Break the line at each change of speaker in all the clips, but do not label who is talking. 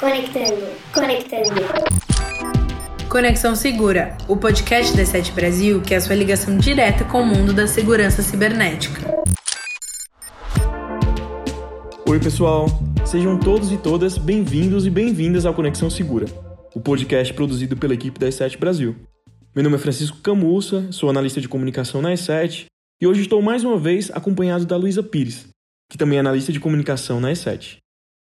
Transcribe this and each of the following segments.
Conectando, conectando.
Conexão Segura, o podcast da Sete Brasil que é a sua ligação direta com o mundo da segurança cibernética.
Oi, pessoal. Sejam todos e todas bem-vindos e bem-vindas ao Conexão Segura, o podcast produzido pela equipe da E7 Brasil. Meu nome é Francisco Camussa, sou analista de comunicação na E7 e hoje estou mais uma vez acompanhado da Luísa Pires, que também é analista de comunicação na E7.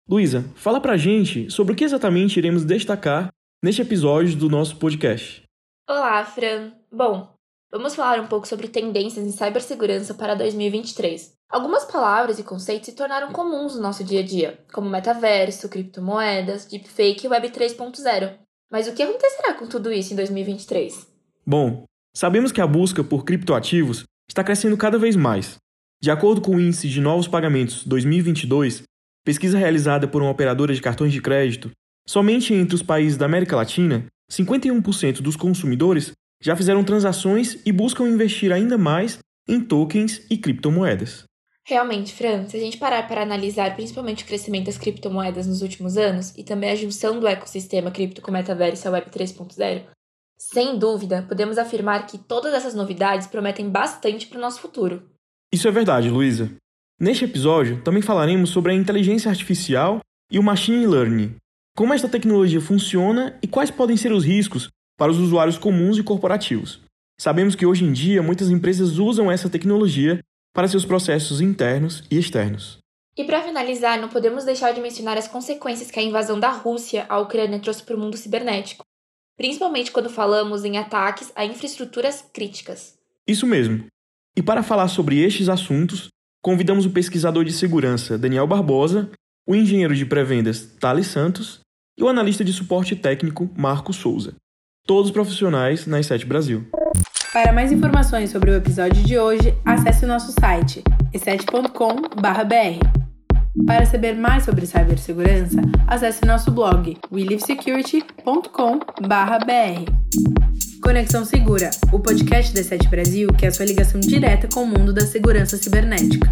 Luísa, fala pra gente sobre o que exatamente iremos destacar neste episódio do nosso podcast.
Olá, Fran. Bom, vamos falar um pouco sobre tendências em cibersegurança para 2023. Algumas palavras e conceitos se tornaram comuns no nosso dia a dia, como metaverso, criptomoedas, deepfake e Web 3.0. Mas o que acontecerá com tudo isso em 2023?
Bom, sabemos que a busca por criptoativos está crescendo cada vez mais. De acordo com o Índice de Novos Pagamentos 2022, Pesquisa realizada por uma operadora de cartões de crédito, somente entre os países da América Latina, 51% dos consumidores já fizeram transações e buscam investir ainda mais em tokens e criptomoedas.
Realmente, Fran, se a gente parar para analisar principalmente o crescimento das criptomoedas nos últimos anos e também a junção do ecossistema cripto com o metaverso e a Web 3.0, sem dúvida, podemos afirmar que todas essas novidades prometem bastante para o nosso futuro.
Isso é verdade, Luísa. Neste episódio, também falaremos sobre a inteligência artificial e o machine learning, como esta tecnologia funciona e quais podem ser os riscos para os usuários comuns e corporativos. Sabemos que hoje em dia muitas empresas usam essa tecnologia para seus processos internos e externos.
E para finalizar, não podemos deixar de mencionar as consequências que a invasão da Rússia à Ucrânia trouxe para o mundo cibernético, principalmente quando falamos em ataques a infraestruturas críticas.
Isso mesmo. E para falar sobre estes assuntos, convidamos o pesquisador de segurança Daniel Barbosa, o engenheiro de pré-vendas Thales Santos e o analista de suporte técnico Marco Souza, todos profissionais na i7 Brasil.
Para mais informações sobre o episódio de hoje, acesse o nosso site e7.com.br. Para saber mais sobre cibersegurança, acesse nosso blog welivesecurity.com.br. Conexão Segura, o podcast da Sete Brasil que é a sua ligação direta com o mundo da segurança cibernética.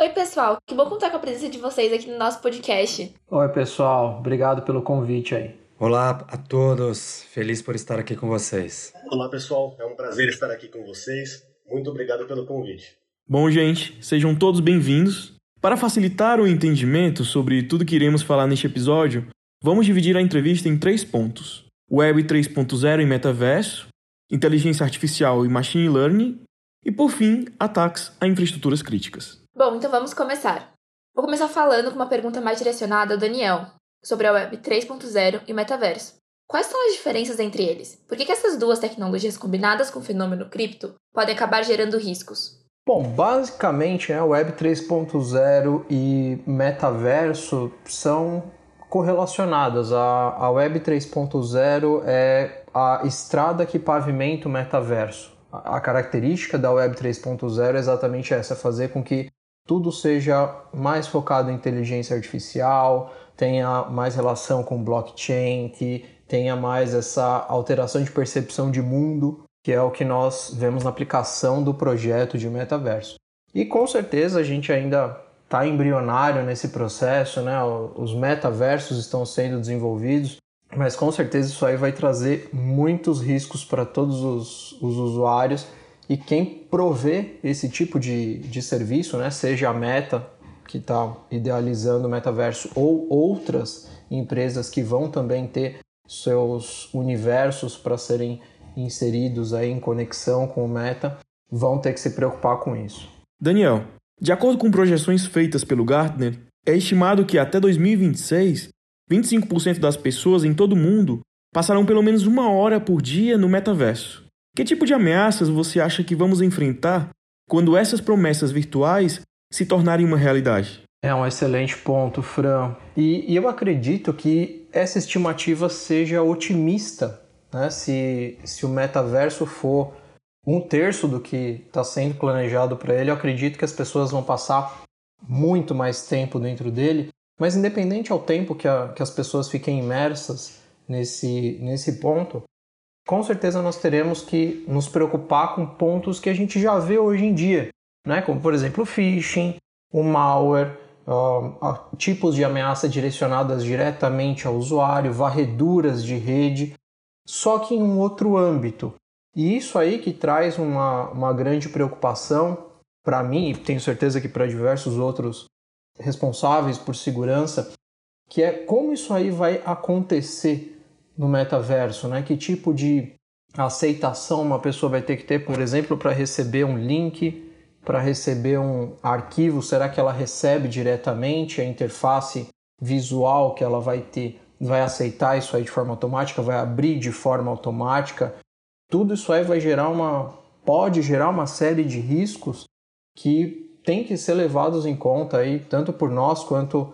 Oi, pessoal, que bom contar com a presença de vocês aqui no nosso podcast.
Oi, pessoal, obrigado pelo convite aí.
Olá a todos, feliz por estar aqui com vocês.
Olá, pessoal, é um prazer estar aqui com vocês. Muito obrigado pelo convite.
Bom, gente, sejam todos bem-vindos. Para facilitar o entendimento sobre tudo que iremos falar neste episódio, vamos dividir a entrevista em três pontos. Web 3.0 e metaverso, inteligência artificial e machine learning, e por fim, ataques a infraestruturas críticas.
Bom, então vamos começar. Vou começar falando com uma pergunta mais direcionada ao Daniel, sobre a Web 3.0 e metaverso. Quais são as diferenças entre eles? Por que, que essas duas tecnologias combinadas com o fenômeno cripto podem acabar gerando riscos?
Bom, basicamente, né, Web 3.0 e metaverso são correlacionadas. A, a Web 3.0 é a estrada que pavimenta o metaverso. A, a característica da Web 3.0 é exatamente essa: fazer com que tudo seja mais focado em inteligência artificial, tenha mais relação com blockchain, que tenha mais essa alteração de percepção de mundo, que é o que nós vemos na aplicação do projeto de metaverso. E com certeza a gente ainda está embrionário nesse processo, né? Os metaversos estão sendo desenvolvidos, mas com certeza isso aí vai trazer muitos riscos para todos os, os, usuários e quem provê esse tipo de, de serviço, né? Seja a Meta que está idealizando o metaverso ou outras empresas que vão também ter seus universos para serem inseridos aí em conexão com o Meta, vão ter que se preocupar com isso.
Daniel, de acordo com projeções feitas pelo Gartner, é estimado que até 2026, 25% das pessoas em todo o mundo passarão pelo menos uma hora por dia no metaverso. Que tipo de ameaças você acha que vamos enfrentar quando essas promessas virtuais se tornarem uma realidade?
É um excelente ponto, Fran. E, e eu acredito que essa estimativa seja otimista. Né? Se, se o metaverso for um terço do que está sendo planejado para ele, eu acredito que as pessoas vão passar muito mais tempo dentro dele. Mas independente ao tempo que, a, que as pessoas fiquem imersas nesse, nesse ponto, com certeza nós teremos que nos preocupar com pontos que a gente já vê hoje em dia, né? como por exemplo o phishing, o malware, uh, tipos de ameaça direcionadas diretamente ao usuário, varreduras de rede, só que em um outro âmbito. E isso aí que traz uma, uma grande preocupação para mim, e tenho certeza que para diversos outros responsáveis por segurança, que é como isso aí vai acontecer no metaverso, né? Que tipo de aceitação uma pessoa vai ter que ter, por exemplo, para receber um link, para receber um arquivo, será que ela recebe diretamente a interface visual que ela vai ter, vai aceitar isso aí de forma automática, vai abrir de forma automática? Tudo isso aí vai gerar uma pode gerar uma série de riscos que tem que ser levados em conta aí, tanto por nós quanto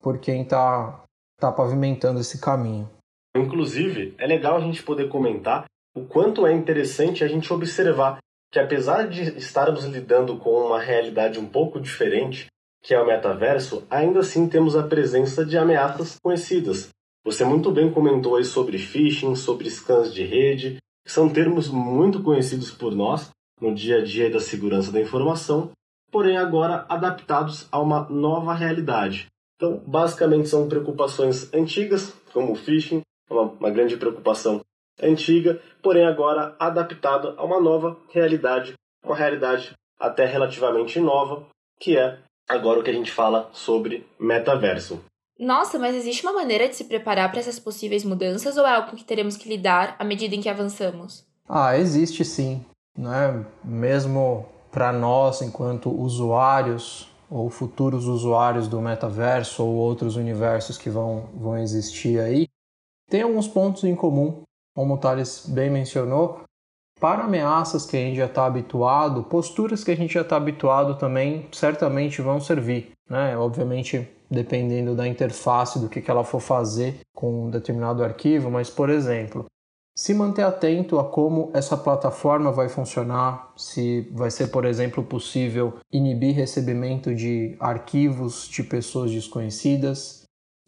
por quem está tá pavimentando esse caminho.
Inclusive, é legal a gente poder comentar o quanto é interessante a gente observar que, apesar de estarmos lidando com uma realidade um pouco diferente, que é o metaverso, ainda assim temos a presença de ameaças conhecidas. Você muito bem comentou aí sobre phishing, sobre scans de rede, que são termos muito conhecidos por nós no dia a dia da segurança da informação, porém agora adaptados a uma nova realidade. Então, basicamente são preocupações antigas, como o phishing, uma, uma grande preocupação antiga, porém agora adaptada a uma nova realidade, uma realidade até relativamente nova, que é agora o que a gente fala sobre metaverso.
Nossa, mas existe uma maneira de se preparar para essas possíveis mudanças ou é algo que teremos que lidar à medida em que avançamos?
Ah, existe sim, né? Mesmo para nós enquanto usuários ou futuros usuários do metaverso ou outros universos que vão, vão existir aí, tem alguns pontos em comum, como o Thales bem mencionou. Para ameaças que a gente já está habituado, posturas que a gente já está habituado também certamente vão servir. Né? Obviamente, dependendo da interface, do que, que ela for fazer com um determinado arquivo, mas, por exemplo, se manter atento a como essa plataforma vai funcionar, se vai ser, por exemplo, possível inibir recebimento de arquivos de pessoas desconhecidas,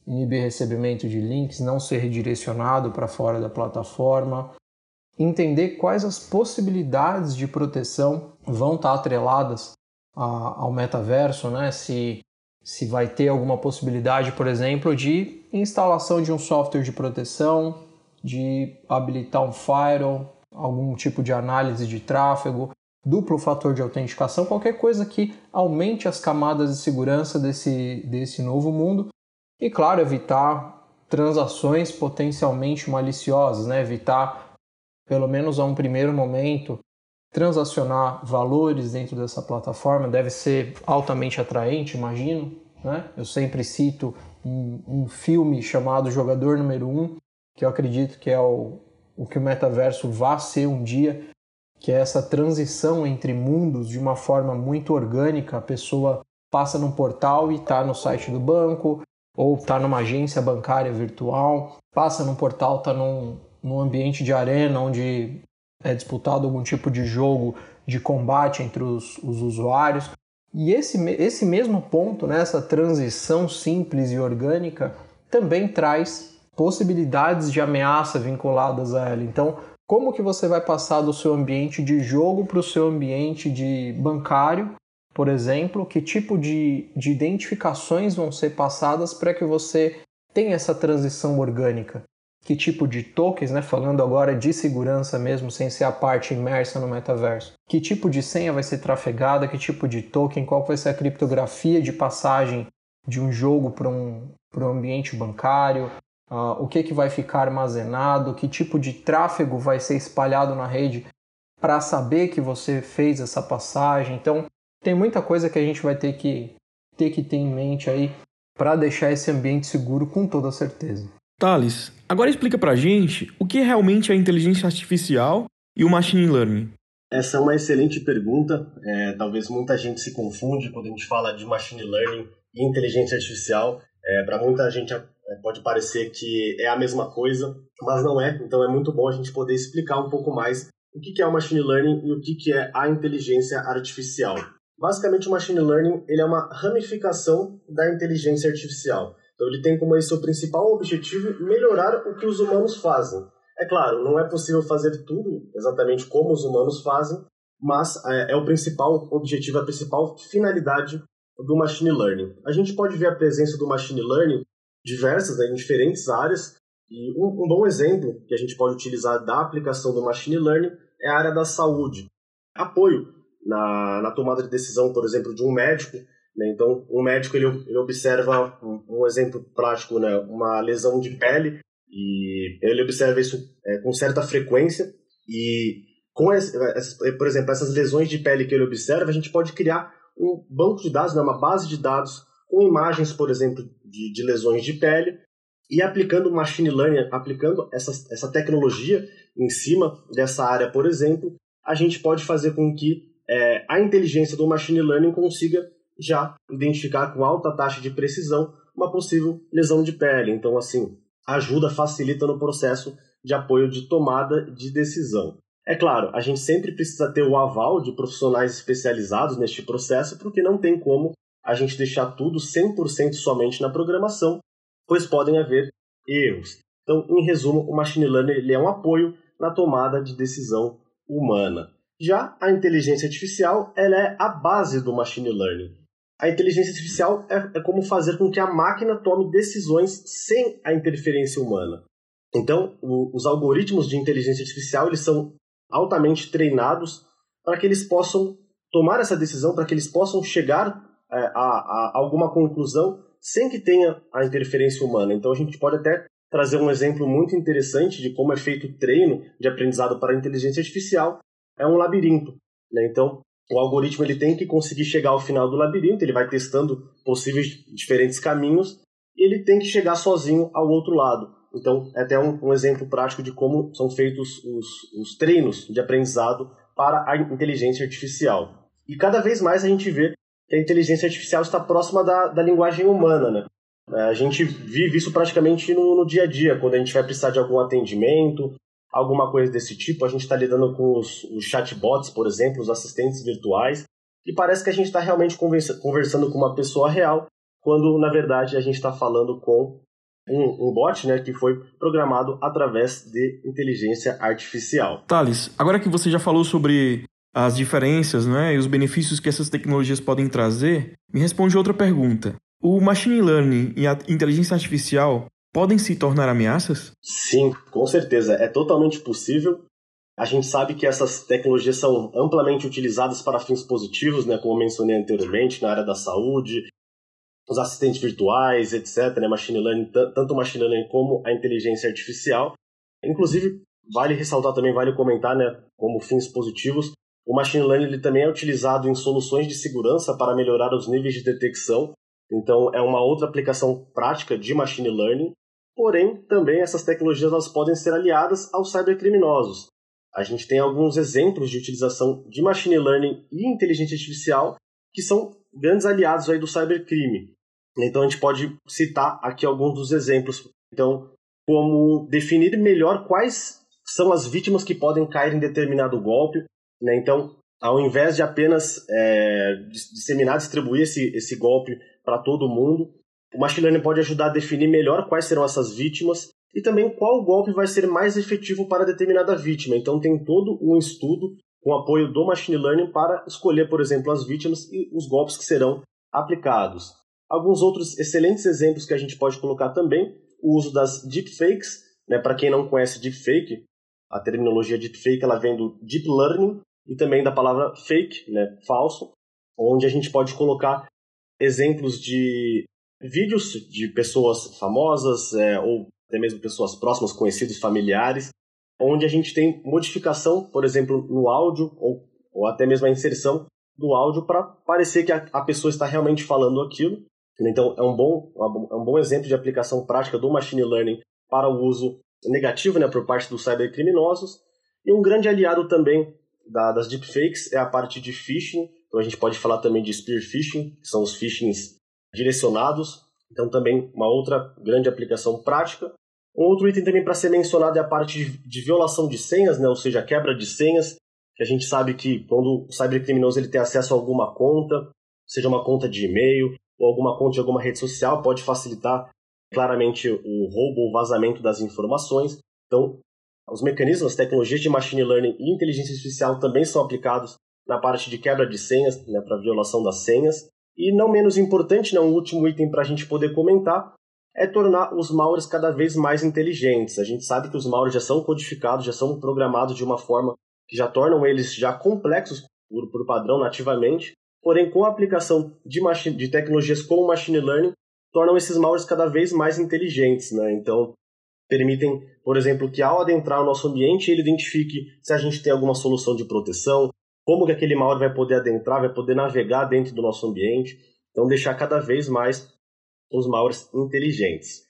inibir recebimento de links, não ser redirecionado para fora da plataforma, entender quais as possibilidades de proteção vão estar atreladas ao metaverso, né? Se, se vai ter alguma possibilidade, por exemplo, de instalação de um software de proteção, de habilitar um firewall, algum tipo de análise de tráfego, duplo fator de autenticação, qualquer coisa que aumente as camadas de segurança desse, desse novo mundo e, claro, evitar transações potencialmente maliciosas, né? evitar, pelo menos a um primeiro momento, transacionar valores dentro dessa plataforma. Deve ser altamente atraente, imagino. Né? Eu sempre cito um, um filme chamado Jogador Número 1, um, que eu acredito que é o, o que o metaverso vai ser um dia, que é essa transição entre mundos de uma forma muito orgânica. A pessoa passa num portal e está no site do banco, ou está numa agência bancária virtual, passa num portal, está num, num ambiente de arena onde é disputado algum tipo de jogo de combate entre os, os usuários. E esse, esse mesmo ponto, né, essa transição simples e orgânica, também traz possibilidades de ameaça vinculadas a ela. Então, como que você vai passar do seu ambiente de jogo para o seu ambiente de bancário por exemplo, que tipo de, de identificações vão ser passadas para que você tenha essa transição orgânica? Que tipo de tokens, né, falando agora de segurança mesmo, sem ser a parte imersa no metaverso? Que tipo de senha vai ser trafegada? Que tipo de token? Qual vai ser a criptografia de passagem de um jogo para um, um ambiente bancário? Uh, o que, que vai ficar armazenado? Que tipo de tráfego vai ser espalhado na rede para saber que você fez essa passagem? Então, tem muita coisa que a gente vai ter que ter que ter em mente aí para deixar esse ambiente seguro com toda certeza.
Thales, agora explica pra gente o que realmente é inteligência artificial e o machine learning.
Essa é uma excelente pergunta. É, talvez muita gente se confunde quando a gente fala de machine learning e inteligência artificial. É, para muita gente é, pode parecer que é a mesma coisa, mas não é. Então é muito bom a gente poder explicar um pouco mais o que é o machine learning e o que é a inteligência artificial. Basicamente, o machine learning ele é uma ramificação da inteligência artificial. Então, ele tem como seu principal objetivo melhorar o que os humanos fazem. É claro, não é possível fazer tudo exatamente como os humanos fazem, mas é, é o principal objetivo, a principal finalidade do machine learning. A gente pode ver a presença do machine learning diversas, né, em diferentes áreas, e um, um, bom exemplo que a gente pode utilizar da aplicação do machine learning é a área da saúde. Apoio na, na tomada de decisão, por exemplo, de um médico. Né? Então, um médico ele, ele observa, um, um, exemplo prático, né? uma lesão de pele, e ele observa isso é, com certa frequência, e com esse, por exemplo, essas lesões de pele que ele observa, a gente pode criar um banco de dados, né? uma base de dados com imagens, por exemplo, de, de lesões de pele, e aplicando machine learning, aplicando essa, essa tecnologia em cima dessa área, por exemplo, a gente pode fazer com que é, a inteligência do machine learning consiga já identificar com alta taxa de precisão uma possível lesão de pele. Então, assim, ajuda, facilita no processo de apoio de tomada de decisão. É claro, a gente sempre precisa ter o aval de profissionais especializados neste processo, porque não tem como a gente deixar tudo 100% somente na programação, pois podem haver erros. Então, em resumo, o machine learning ele é um apoio na tomada de decisão humana. Já a inteligência artificial ela é a base do machine learning. A inteligência artificial é, é como fazer com que a máquina tome decisões sem a interferência humana. Então, o, os algoritmos de inteligência artificial eles são altamente treinados para que eles possam tomar essa decisão, para que eles possam chegar é, a, a, alguma conclusão sem que tenha a interferência humana. Então a gente pode até trazer um exemplo muito interessante de como é feito o treino de aprendizado para a inteligência artificial. É um labirinto. Né? Então o algoritmo ele tem que conseguir chegar ao final do labirinto, ele vai testando possíveis diferentes caminhos e ele tem que chegar sozinho ao outro lado. Então, é até um, um exemplo prático de como são feitos os, os treinos de aprendizado para a inteligência artificial. E cada vez mais a gente vê que a inteligência artificial está próxima da, da linguagem humana, né? É, a gente vive isso praticamente no, no, dia a dia, quando a gente vai precisar de algum atendimento, alguma coisa desse tipo. A gente está lidando com os, os, chatbots, por exemplo, os assistentes virtuais, e parece que a gente está realmente conversa, conversando com uma pessoa real, quando na verdade a gente está falando com um, um, bot né, que foi programado através de inteligência artificial.
Thales, agora que você já falou sobre as diferenças né, e os benefícios que essas tecnologias podem trazer, me responde outra pergunta. O machine learning e a inteligência artificial podem se tornar ameaças?
Sim, com certeza. É totalmente possível. A gente sabe que essas tecnologias são amplamente utilizadas para fins positivos, né, como mencionei anteriormente, na área da saúde, os assistentes virtuais, etc., né, machine learning, tanto o machine learning como a inteligência artificial. Inclusive, vale ressaltar também, vale comentar, né, como fins positivos, o machine learning ele também é utilizado em soluções de segurança para melhorar os níveis de detecção. Então, é uma outra aplicação prática de machine learning. Porém, também essas tecnologias elas podem ser aliadas aos cybercriminosos. A gente tem alguns exemplos de utilização de machine learning e inteligência artificial que são grandes aliados aí do cybercrime. Então, a gente pode citar aqui alguns dos exemplos. Então, como definir melhor quais são as vítimas que podem cair em determinado golpe, né? Então, ao invés de apenas é, disseminar, distribuir esse, esse golpe para todo mundo, o machine learning pode ajudar a definir melhor quais serão essas vítimas e também qual golpe vai ser mais efetivo para determinada vítima. Então, tem todo um estudo com apoio do machine learning para escolher, por exemplo, as vítimas e os golpes que serão aplicados. Alguns outros excelentes exemplos que a gente pode colocar também, o uso das deepfakes. Né? Para quem não conhece deepfake, a terminologia deepfake ela vem do deep learning, e também da palavra fake, né, falso, onde a gente pode colocar exemplos de vídeos de pessoas famosas é, ou até mesmo pessoas próximas, conhecidos, familiares, onde a gente tem modificação, por exemplo, no áudio ou, ou até mesmo a inserção do áudio para parecer que a, a, pessoa está realmente falando aquilo. Então, é um, bom, é um bom exemplo de aplicação prática do machine learning para o uso negativo né, por parte dos cybercriminosos. E um grande aliado também da, das deepfakes é a parte de phishing. Então a gente pode falar também de spear phishing, que são os phishings direcionados. Então também uma outra grande aplicação prática. Um outro item também para ser mencionado é a parte de, violação de senhas, né? ou seja, quebra de senhas, que a gente sabe que quando o cybercriminoso ele tem acesso a alguma conta, seja uma conta de e-mail ou alguma conta de alguma rede social, pode facilitar claramente o roubo ou vazamento das informações. Então, os mecanismos, as tecnologias de machine learning e inteligência artificial também são aplicados na parte de quebra de senhas, né, para violação das senhas. E não menos importante, né, um último item para a gente poder comentar, é tornar os malwares cada vez mais inteligentes. A gente sabe que os malwares já são codificados, já são programados de uma forma que já tornam eles já complexos por, por padrão nativamente, porém com a aplicação de, de tecnologias como machine learning, tornam esses malwares cada vez mais inteligentes. Né? Então, permitem, por exemplo, que ao adentrar o nosso ambiente, ele identifique se a gente tem alguma solução de proteção, como que aquele malware vai poder adentrar, vai poder navegar dentro do nosso ambiente. Então, deixar cada vez mais os malwares inteligentes.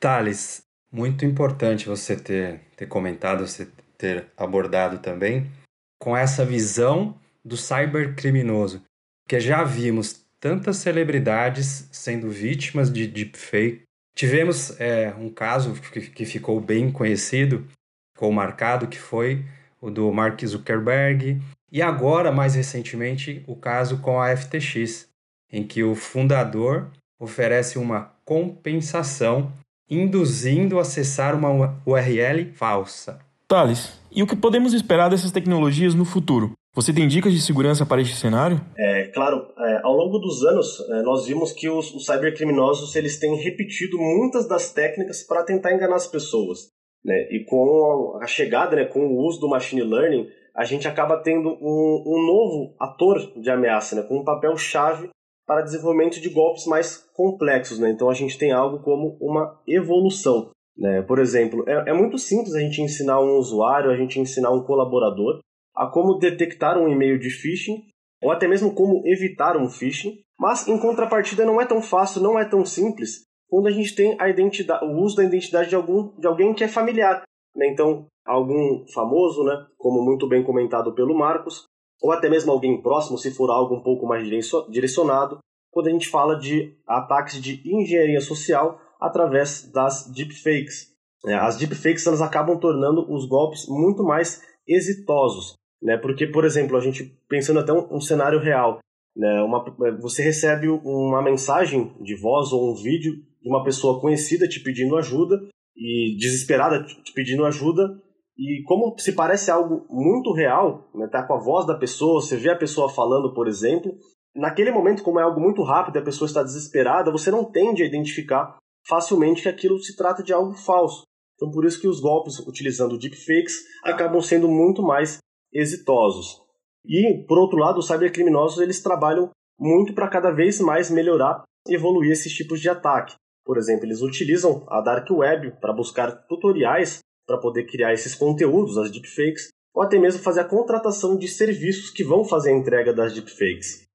Thales, muito importante você ter, ter comentado, você ter abordado também, com essa visão do cybercriminoso, porque já vimos tantas celebridades sendo vítimas de deepfake. Tivemos é, um caso que, que ficou bem conhecido, ficou marcado, que foi o do Mark Zuckerberg, e agora, mais recentemente, o caso com a FTX, em que o fundador oferece uma compensação induzindo a acessar uma URL falsa.
Thales, e o que podemos esperar dessas tecnologias no futuro? Você tem dicas de segurança para este cenário?
É, claro, é, ao longo dos anos, é, nós vimos que os, os cybercriminosos eles têm repetido muitas das técnicas para tentar enganar as pessoas. Né? E com a chegada, né, com o uso do machine learning, a gente acaba tendo um, um novo ator de ameaça, né, com um papel chave para desenvolvimento de golpes mais complexos. Né? Então a gente tem algo como uma evolução. Né? Por exemplo, é, é muito simples a gente ensinar um usuário, a gente ensinar um colaborador a como detectar um e-mail de phishing ou até mesmo como evitar um phishing, mas em contrapartida não é tão fácil, não é tão simples quando a gente tem a identidade, o uso da identidade de algum de alguém que é familiar, né? Então, algum famoso, né, como muito bem comentado pelo Marcos, ou até mesmo alguém próximo, se for algo um pouco mais direcionado, quando a gente fala de ataques de engenharia social através das deepfakes. É, as deepfakes elas acabam tornando os golpes muito mais exitosos, né? Porque, por exemplo, a gente pensando até um, um cenário real, né? Uma, você recebe uma mensagem de voz ou um vídeo de uma pessoa conhecida te pedindo ajuda e desesperada te pedindo ajuda e como se parece algo muito real, né, tá com a voz da pessoa, você vê a pessoa falando, por exemplo, naquele momento, como é algo muito rápido, a pessoa está desesperada, você não tende a identificar facilmente que aquilo se trata de algo falso. Então, por isso que os golpes utilizando deepfakes acabam sendo muito mais exitosos. E, por outro lado, os cybercriminosos eles trabalham muito para cada vez mais melhorar e evoluir esses tipos de ataque. Por exemplo, eles utilizam a Dark Web para buscar tutoriais para poder criar esses conteúdos, as deepfakes, ou até mesmo fazer a contratação de serviços que vão fazer a entrega das deepfakes.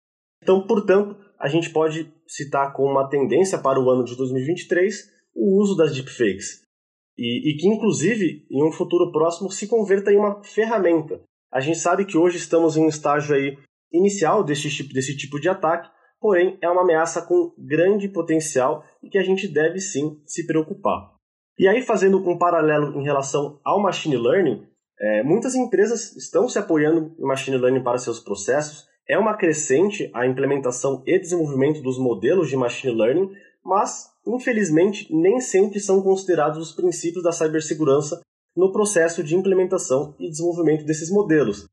Então, portanto, a gente pode citar como uma tendência para o ano de 2023 o uso das deepfakes. E, e que, inclusive, em um futuro próximo, se converta em uma ferramenta. A gente sabe que hoje estamos em um estágio aí inicial desse tipo, desse tipo de ataque, porém é uma ameaça com grande potencial e que a gente deve sim se preocupar. E aí, fazendo um paralelo em relação ao machine learning, é, muitas empresas estão se apoiando em machine learning para seus processos. É uma crescente a implementação e desenvolvimento dos modelos de machine learning, mas, infelizmente, nem sempre são considerados os princípios da cibersegurança no processo de implementação e desenvolvimento desses modelos.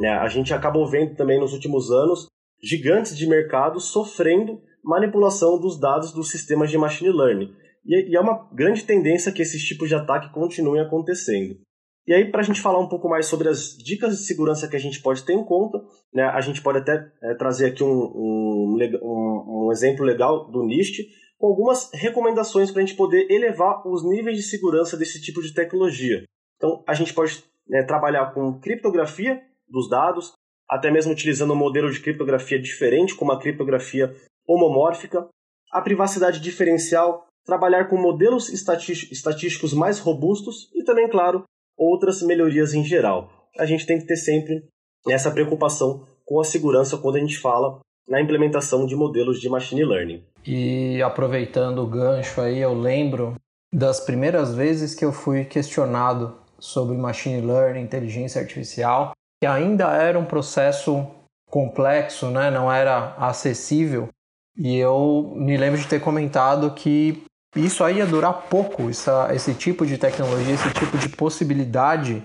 É, a gente acabou vendo também nos últimos anos gigantes de mercado sofrendo manipulação dos dados dos sistemas de machine learning. E é uma grande tendência que esses tipos de ataque continuem acontecendo. E aí, para a gente falar um pouco mais sobre as dicas de segurança que a gente pode ter em conta, né, a gente pode até é, trazer aqui um, um, um, um, exemplo legal do NIST, com algumas recomendações para a gente poder elevar os níveis de segurança desse tipo de tecnologia. Então, a gente pode né, trabalhar com criptografia dos dados, até mesmo utilizando um modelo de criptografia diferente, como a criptografia homomórfica, a privacidade diferencial, trabalhar com modelos estatísticos mais robustos e também, claro, outras melhorias em geral. A gente tem que ter sempre essa preocupação com a segurança quando a gente fala na implementação de modelos de machine learning.
E aproveitando o gancho aí, eu lembro das primeiras vezes que eu fui questionado sobre machine learning, inteligência artificial, que ainda era um processo complexo, né? não era acessível. E eu me lembro de ter comentado que isso aí ia durar pouco, essa, esse tipo de tecnologia, esse tipo de possibilidade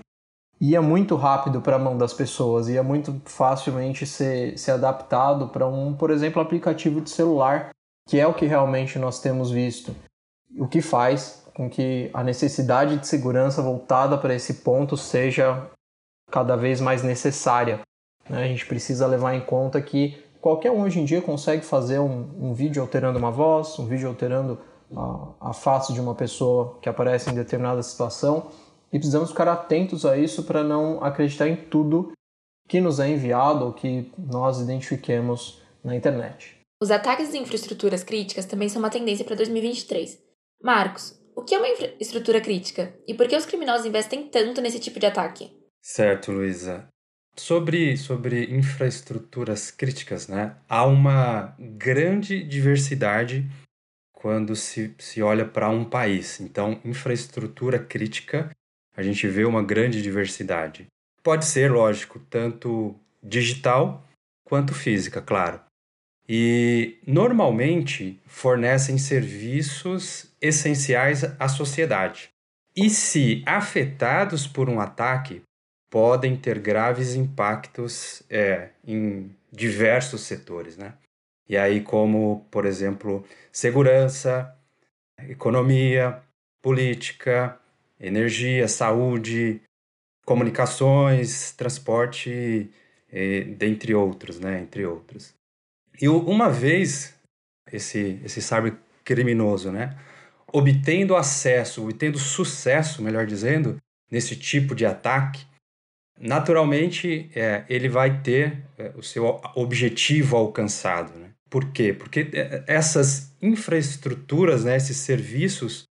ia muito rápido para a mão das pessoas, ia muito facilmente ser, ser adaptado para um, por exemplo, aplicativo de celular, que é o que realmente nós temos visto. O que faz com que a necessidade de segurança voltada para esse ponto seja cada vez mais necessária. Né? A gente precisa levar em conta que qualquer um hoje em dia consegue fazer um, um vídeo alterando uma voz, um vídeo alterando a, a face de uma pessoa que aparece em determinada situação e precisamos ficar atentos a isso para não acreditar em tudo que nos é enviado ou que nós identifiquemos na internet.
Os ataques em infraestruturas críticas também são uma tendência para 2023. Marcos, o que é uma infraestrutura crítica e por que os criminosos investem tanto nesse tipo de ataque?
Certo, Luísa. Sobre, sobre infraestruturas críticas, né? Há uma grande diversidade quando se, se olha para um país. Então, infraestrutura crítica, a gente vê uma grande diversidade. Pode ser, lógico, tanto digital quanto física, claro. E normalmente fornecem serviços essenciais à sociedade. E se afetados por um ataque, podem ter graves impactos é, em diversos setores, né? E aí, como, por exemplo, segurança, economia, política, energia, saúde, comunicações, transporte, dentre outros, né? Entre outros. E uma vez esse, esse cybercriminoso, né? Obtendo acesso, obtendo sucesso, melhor dizendo, nesse tipo de ataque, naturalmente é, ele vai ter é, o seu objetivo alcançado. Né? Por quê? Porque é, essas infraestruturas, né, esses serviços,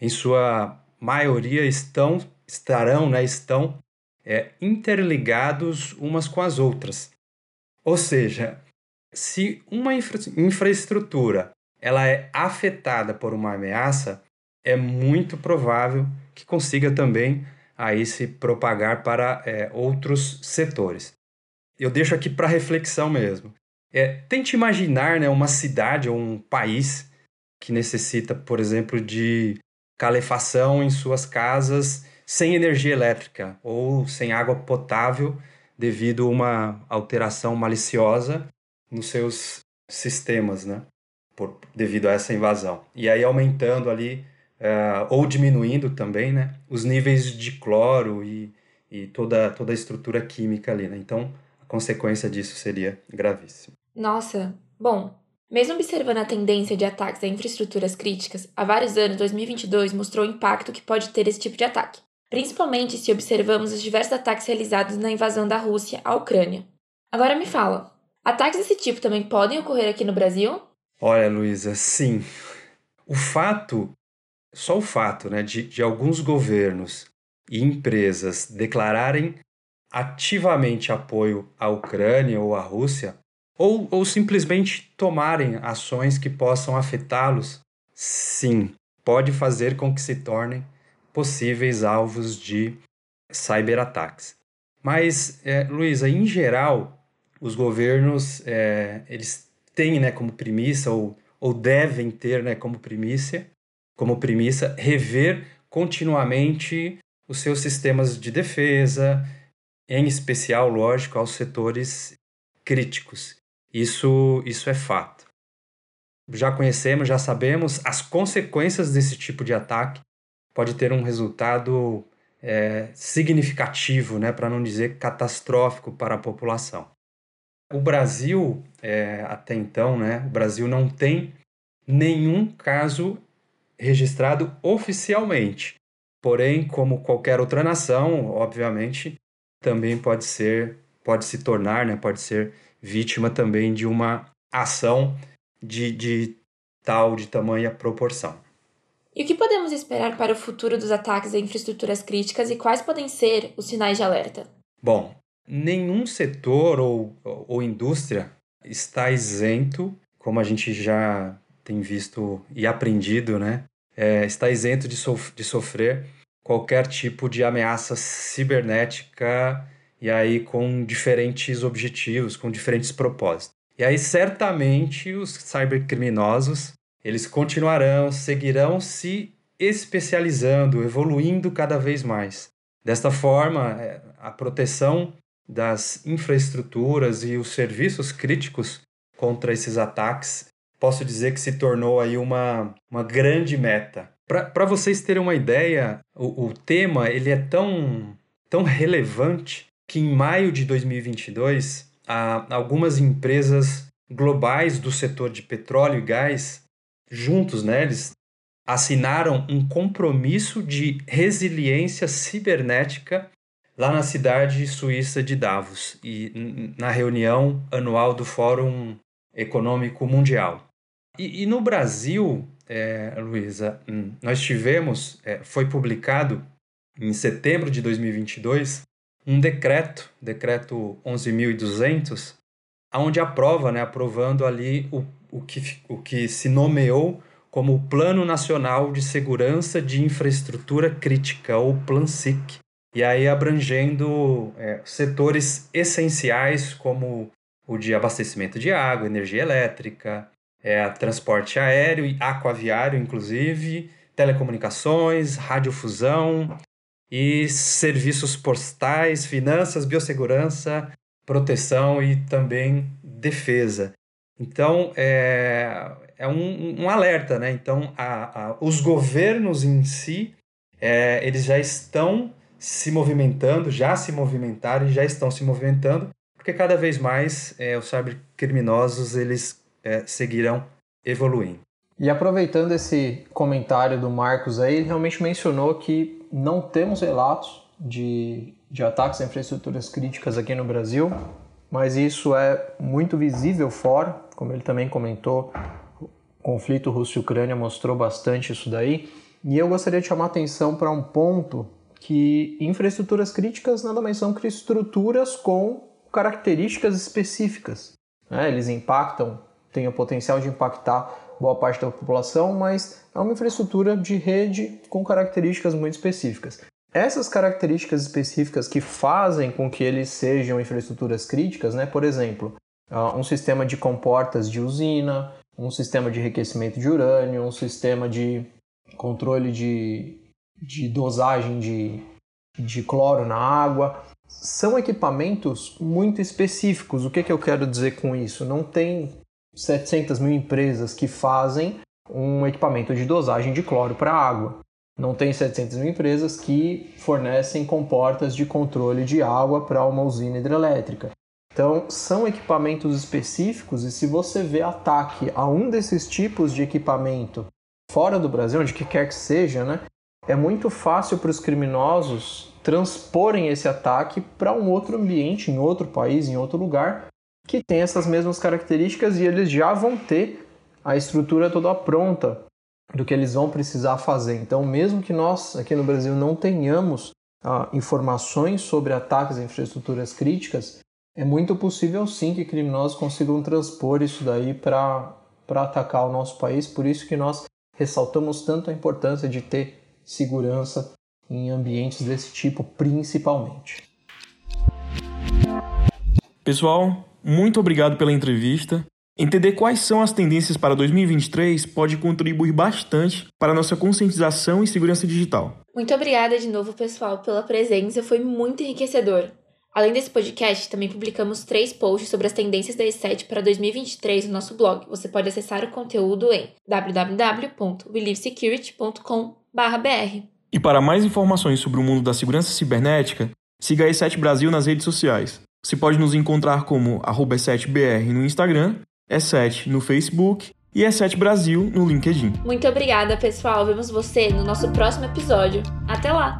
em sua maioria estão, estarão, né, estão é, interligados umas com as outras. Ou seja, se uma infra infraestrutura ela é afetada por uma ameaça, é muito provável que consiga também aí se propagar para é, outros setores. Eu deixo aqui para reflexão mesmo. É, tente imaginar né, uma cidade ou um país que necessita, por exemplo, de calefação em suas casas sem energia elétrica ou sem água potável devido a uma alteração maliciosa nos seus sistemas, né? Por, devido a essa invasão. E aí aumentando ali, uh, ou diminuindo também, né? Os níveis de cloro e, e toda, toda a estrutura química ali, né? Então, a consequência disso seria gravíssima.
Nossa, bom, mesmo observando a tendência de ataques a infraestruturas críticas, há vários anos 2022 mostrou o impacto que pode ter esse tipo de ataque, principalmente se observamos os diversos ataques realizados na invasão da Rússia à Ucrânia. Agora me fala, ataques desse tipo também podem ocorrer aqui no Brasil?
Olha, Luísa, sim. O fato, só o fato né, de, de alguns governos e empresas declararem ativamente apoio à Ucrânia ou à Rússia ou, ou simplesmente tomarem ações que possam afetá-los, sim, pode fazer com que se tornem possíveis alvos de cyberataques. Mas, é, Luísa, em geral, os governos é, eles têm né, como premissa ou, ou devem ter né, como primícia, como premissa rever continuamente os seus sistemas de defesa, em especial, lógico, aos setores críticos. Isso, isso é fato. Já conhecemos, já sabemos, as consequências desse tipo de ataque pode ter um resultado é, significativo, né, para não dizer catastrófico para a população. O Brasil, é, até então, né, o Brasil não tem nenhum caso registrado oficialmente. Porém, como qualquer outra nação, obviamente, também pode ser, pode se tornar, né, pode ser vítima também de uma ação de, de tal, de tamanha proporção.
E o que podemos esperar para o futuro dos ataques a infraestruturas críticas e quais podem ser os sinais de alerta?
Bom, nenhum setor ou, ou indústria está isento, como a gente já tem visto e aprendido, né? É, está isento de, sof de sofrer qualquer tipo de ameaça cibernética e aí com diferentes objetivos, com diferentes propósitos. E aí certamente os cybercriminosos, eles continuarão, seguirão se especializando, evoluindo cada vez mais. Desta forma, é, a proteção das infraestruturas e os serviços críticos contra esses ataques, posso dizer que se tornou aí uma, uma grande meta. Para vocês terem uma ideia, o, o tema ele é tão, tão relevante que em maio de 2022, algumas empresas globais do setor de petróleo e gás, juntos, né, eles assinaram um compromisso de resiliência cibernética lá na cidade suíça de Davos e na reunião anual do Fórum Econômico Mundial. E, e no Brasil, é, Luísa, hum, nós tivemos, é, foi publicado em setembro de 2022, um decreto, decreto 11.200, onde aprova, né, aprovando ali o, o, que, o que se nomeou como o Plano Nacional de Segurança de Infraestrutura Crítica, ou PLANSIC, e aí abrangendo é, setores essenciais como o de abastecimento de água, energia elétrica, é, transporte aéreo e aquaviário, inclusive, telecomunicações, radiofusão, e serviços postais, finanças, biossegurança, proteção e também defesa. Então, é, é um, um alerta, né? Então, a, a, os governos em si, é, eles já estão se movimentando, já se movimentaram e já estão se movimentando, porque cada vez mais é, os cybercriminosos, eles é, seguirão evoluindo.
E aproveitando esse comentário do Marcos aí, ele realmente mencionou que não temos relatos de, de ataques a infraestruturas críticas aqui no Brasil, mas isso é muito visível fora, como ele também comentou, o conflito Rússia-Ucrânia mostrou bastante isso daí. E eu gostaria de chamar atenção para um ponto que infraestruturas críticas nada mais são que estruturas com características específicas. Né? Eles impactam, têm o potencial de impactar boa parte da população, mas é uma infraestrutura de rede com características muito específicas. Essas características específicas que fazem com que eles sejam infraestruturas críticas, né? por exemplo, ah, um sistema de comportas de usina, um sistema de enriquecimento de urânio, um sistema de controle de, de dosagem de, de cloro na água, são equipamentos muito específicos. O que, que eu quero dizer com isso? Não tem 700 mil empresas que fazem um equipamento de dosagem de cloro para água. Não tem 700 mil empresas que fornecem comportas de controle de água para uma usina hidrelétrica. Então, são equipamentos específicos e se você vê ataque a um desses tipos de equipamento fora do Brasil, onde quer que seja, né, é muito fácil para os criminosos transporem esse ataque para um outro ambiente, em outro país, em outro lugar, que tem essas mesmas características e eles já vão ter a estrutura toda pronta do que eles vão precisar fazer. Então, mesmo que nós aqui no Brasil não tenhamos ah, informações sobre ataques a infraestruturas críticas, é muito possível sim que criminosos consigam transpor isso daí para atacar o nosso país. Por isso que nós ressaltamos tanto a importância de ter segurança em ambientes desse tipo, principalmente.
Pessoal, muito obrigado pela entrevista. Entender quais são as tendências para 2023 pode contribuir bastante para a nossa conscientização e segurança digital.
Muito obrigada de novo, pessoal, pela presença, foi muito enriquecedor. Além desse podcast, também publicamos três posts sobre as tendências da E7 para 2023 no nosso blog. Você pode acessar o conteúdo em www.believesecurity.com.br.
E para mais informações sobre o mundo da segurança cibernética, siga a E7 Brasil nas redes sociais. Você pode nos encontrar como @7br é no Instagram, é E7 no Facebook e é E7 Brasil no LinkedIn.
Muito obrigada, pessoal. Vemos você no nosso próximo episódio. Até lá.